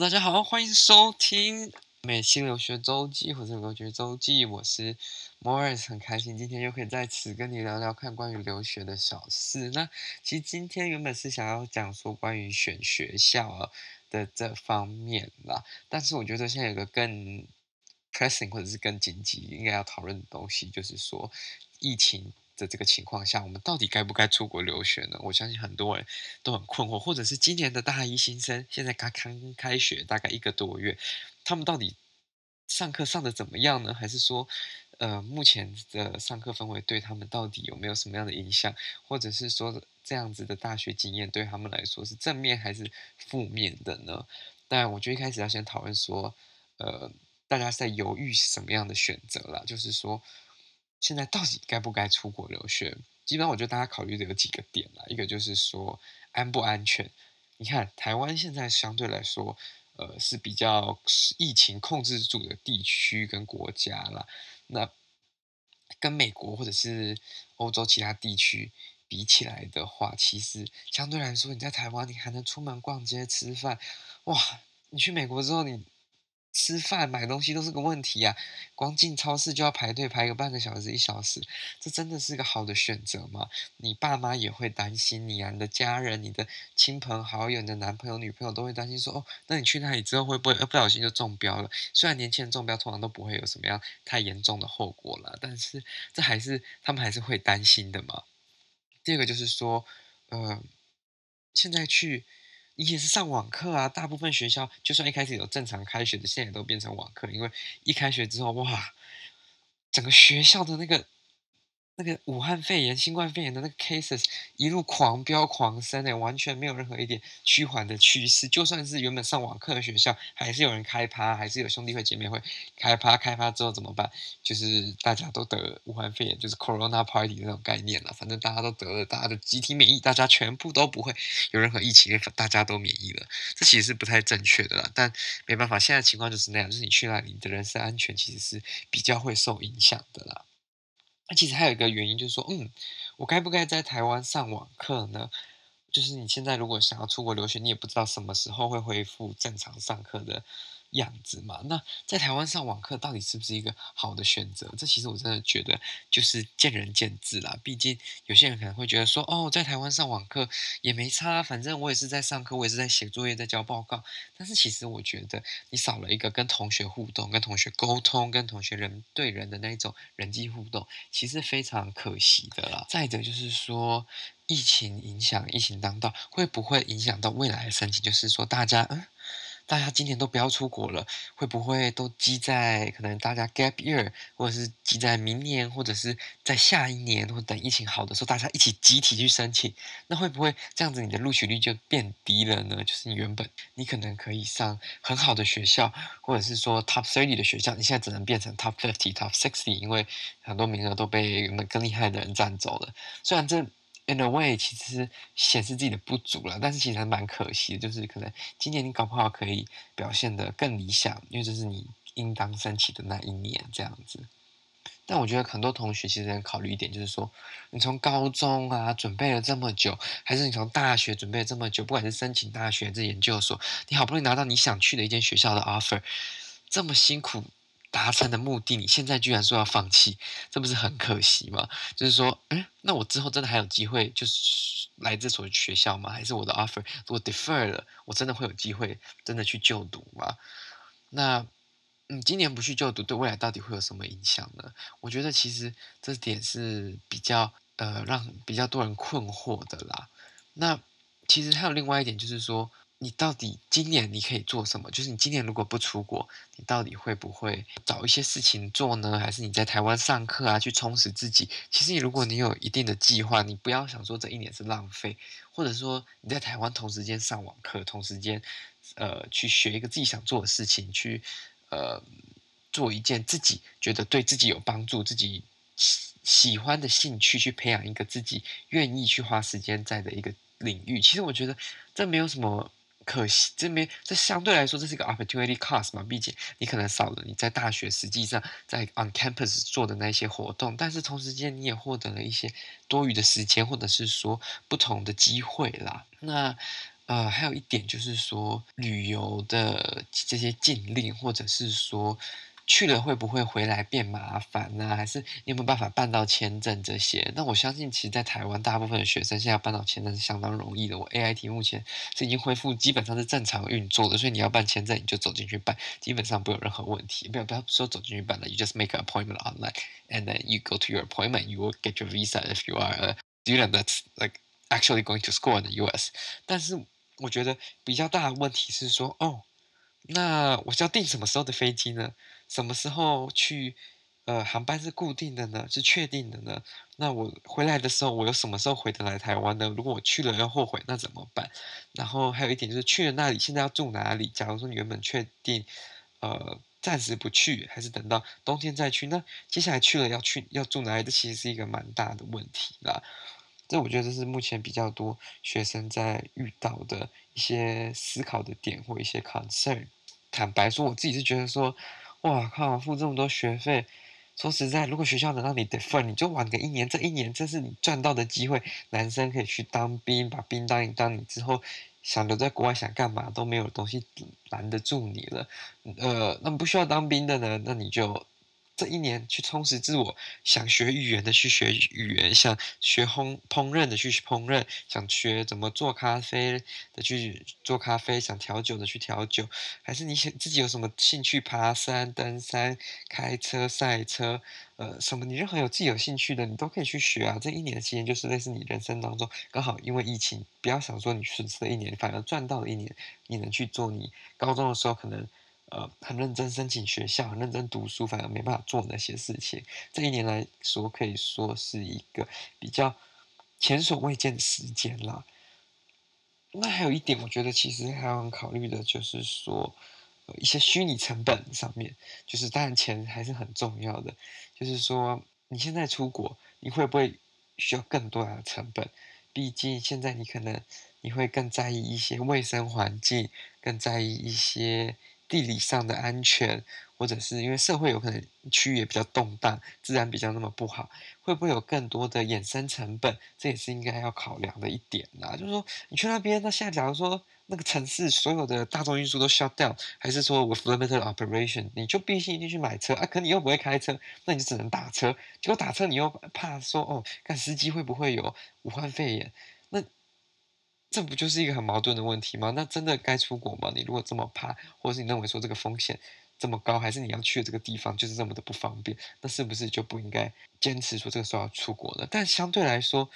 大家好，欢迎收听美心留学周记或者留学周记，我是 Morris，很开心今天又可以在此跟你聊聊看关于留学的小事。那其实今天原本是想要讲说关于选学校的这方面啦，但是我觉得现在有个更 pressing 或者是更紧急应该要讨论的东西，就是说疫情。的这个情况下，我们到底该不该出国留学呢？我相信很多人都很困惑，或者是今年的大一新生，现在刚刚开学大概一个多月，他们到底上课上的怎么样呢？还是说，呃，目前的上课氛围对他们到底有没有什么样的影响？或者是说，这样子的大学经验对他们来说是正面还是负面的呢？但我觉得一开始要先讨论说，呃，大家在犹豫什么样的选择啦，就是说。现在到底该不该出国留学？基本上，我觉得大家考虑的有几个点啦。一个就是说安不安全。你看，台湾现在相对来说，呃，是比较疫情控制住的地区跟国家啦。那跟美国或者是欧洲其他地区比起来的话，其实相对来说，你在台湾你还能出门逛街吃饭，哇！你去美国之后，你。吃饭买东西都是个问题呀，光进超市就要排队排个半个小时一小时，这真的是一个好的选择吗？你爸妈也会担心你啊，你的家人、你的亲朋好友、你的男朋友、女朋友都会担心说，哦，那你去那里之后会不会不小心就中标了？虽然年轻人中标通常都不会有什么样太严重的后果了，但是这还是他们还是会担心的嘛。第二个就是说，呃，现在去。也是上网课啊，大部分学校就算一开始有正常开学的，现在都变成网课，因为一开学之后，哇，整个学校的那个。那个武汉肺炎、新冠肺炎的那个 cases 一路狂飙狂升诶，完全没有任何一点趋缓的趋势。就算是原本上网课的学校，还是有人开趴，还是有兄弟会、姐妹会开趴。开趴之后怎么办？就是大家都得武汉肺炎，就是 corona party 那种概念了。反正大家都得了，大家的集体免疫，大家全部都不会有任何疫情，大家都免疫了。这其实是不太正确的啦。但没办法，现在情况就是那样，就是你去那里，你的人身安全其实是比较会受影响的啦。那其实还有一个原因，就是说，嗯，我该不该在台湾上网课呢？就是你现在如果想要出国留学，你也不知道什么时候会恢复正常上课的。样子嘛，那在台湾上网课到底是不是一个好的选择？这其实我真的觉得就是见仁见智啦。毕竟有些人可能会觉得说，哦，在台湾上网课也没差，反正我也是在上课，我也是在写作业，在交报告。但是其实我觉得你少了一个跟同学互动、跟同学沟通、跟同学人对人的那种人际互动，其实非常可惜的啦。再者就是说，疫情影响、疫情当道，会不会影响到未来的申请？就是说，大家嗯。大家今年都不要出国了，会不会都积在可能大家 gap year，或者是积在明年，或者是在下一年，或等疫情好的时候，大家一起集体去申请，那会不会这样子你的录取率就变低了呢？就是你原本你可能可以上很好的学校，或者是说 top thirty 的学校，你现在只能变成 top fifty、top sixty，因为很多名额都被原本更厉害的人占走了。虽然这。In a way，其实显示自己的不足了，但是其实还蛮可惜的，就是可能今年你搞不好可以表现得更理想，因为这是你应当升起的那一年这样子。但我觉得很多同学其实考虑一点，就是说你从高中啊准备了这么久，还是你从大学准备了这么久，不管是申请大学还是研究所，你好不容易拿到你想去的一间学校的 offer，这么辛苦。达成的目的，你现在居然说要放弃，这不是很可惜吗？就是说，嗯，那我之后真的还有机会，就是来这所学校吗？还是我的 offer 如果 defer 了，我真的会有机会真的去就读吗？那，你，今年不去就读，对未来到底会有什么影响呢？我觉得其实这点是比较呃让比较多人困惑的啦。那其实还有另外一点，就是说。你到底今年你可以做什么？就是你今年如果不出国，你到底会不会找一些事情做呢？还是你在台湾上课啊，去充实自己？其实你如果你有一定的计划，你不要想说这一年是浪费，或者说你在台湾同时间上网课，同时间呃去学一个自己想做的事情，去呃做一件自己觉得对自己有帮助、自己喜喜欢的兴趣，去培养一个自己愿意去花时间在的一个领域。其实我觉得这没有什么。可惜这边这相对来说这是一个 opportunity cost 嘛，毕竟你可能少了你在大学实际上在 on campus 做的那些活动，但是同时间你也获得了一些多余的时间，或者是说不同的机会啦。那呃，还有一点就是说，旅游的这些禁令，或者是说去了会不会回来变麻烦呢？还是你有没有办法办到签证这些？那我相信，其实，在台湾大部分的学生现在办到签证是相当容易的。我 A I T 目前是已经恢复，基本上是正常运作的，所以你要办签证，你就走进去办，基本上不有任何问题。不要不要说走进去办了，You just make an appointment online and then you go to your appointment. You will get your visa if you are a student that's like actually going to school in the U.S. 但是我觉得比较大的问题是说，哦，那我是要订什么时候的飞机呢？什么时候去？呃，航班是固定的呢，是确定的呢？那我回来的时候，我又什么时候回得来台湾呢？如果我去了要后悔，那怎么办？然后还有一点就是去了那里，现在要住哪里？假如说你原本确定，呃，暂时不去，还是等到冬天再去？那接下来去了要去要住哪里？这其实是一个蛮大的问题啦。这我觉得这是目前比较多学生在遇到的一些思考的点或一些 concern。坦白说，我自己是觉得说，哇靠，付这么多学费，说实在，如果学校能让你 defer，你就晚个一年，这一年这是你赚到的机会。男生可以去当兵，把兵当一当，你之后想留在国外想干嘛都没有东西拦得住你了。呃，那不需要当兵的呢，那你就。这一年去充实自我，想学语言的去学语言，想学烘烹饪的去烹饪，想学怎么做咖啡的去做咖啡，想调酒的去调酒，还是你想自己有什么兴趣，爬山、登山、开车、赛车，呃，什么你任何有自己有兴趣的，你都可以去学啊。这一年期间就是类似你人生当中刚好因为疫情，不要想说你损失了一年，反而赚到了一年，你能去做你高中的时候可能。呃，很认真申请学校，很认真读书，反而没办法做那些事情。这一年来说，可以说是一个比较前所未见的时间啦。那还有一点，我觉得其实还要考虑的，就是说，呃，一些虚拟成本上面，就是当然钱还是很重要的。就是说，你现在出国，你会不会需要更多的成本？毕竟现在你可能你会更在意一些卫生环境，更在意一些。地理上的安全，或者是因为社会有可能区域也比较动荡，自然比较那么不好，会不会有更多的衍生成本？这也是应该要考量的一点啦。就是说，你去那边，那现在假如说那个城市所有的大众运输都 shut down，还是说 with limited operation，你就必须一定去买车啊？可你又不会开车，那你就只能打车。结果打车你又怕说哦，看司机会不会有武汉肺炎？那这不就是一个很矛盾的问题吗？那真的该出国吗？你如果这么怕，或者是你认为说这个风险这么高，还是你要去的这个地方就是这么的不方便，那是不是就不应该坚持说这个时候要出国呢？但相对来说，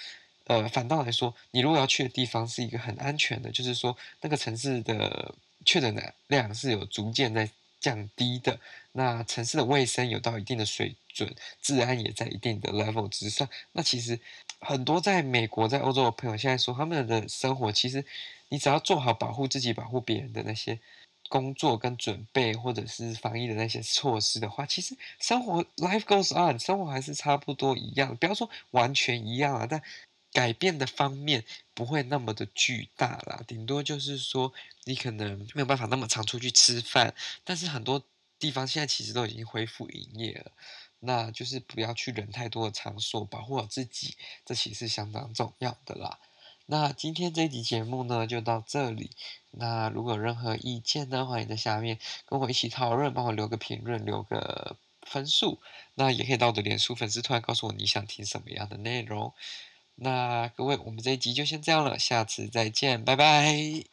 呃，反倒来说，你如果要去的地方是一个很安全的，就是说那个城市的确诊的量是有逐渐在降低的，那城市的卫生有到一定的水准，治安也在一定的 level 之上，那其实。很多在美国、在欧洲的朋友现在说，他们的生活其实，你只要做好保护自己、保护别人的那些工作跟准备，或者是防疫的那些措施的话，其实生活 life goes on，生活还是差不多一样。不要说完全一样啊，但改变的方面不会那么的巨大啦。顶多就是说，你可能没有办法那么常出去吃饭，但是很多地方现在其实都已经恢复营业了。那就是不要去人太多的场所，保护好自己，这其实相当重要的啦。那今天这集节目呢，就到这里。那如果有任何意见呢，欢迎在下面跟我一起讨论，帮我留个评论，留个分数。那也可以到我的脸书粉丝团，告诉我你想听什么样的内容。那各位，我们这一集就先这样了，下次再见，拜拜。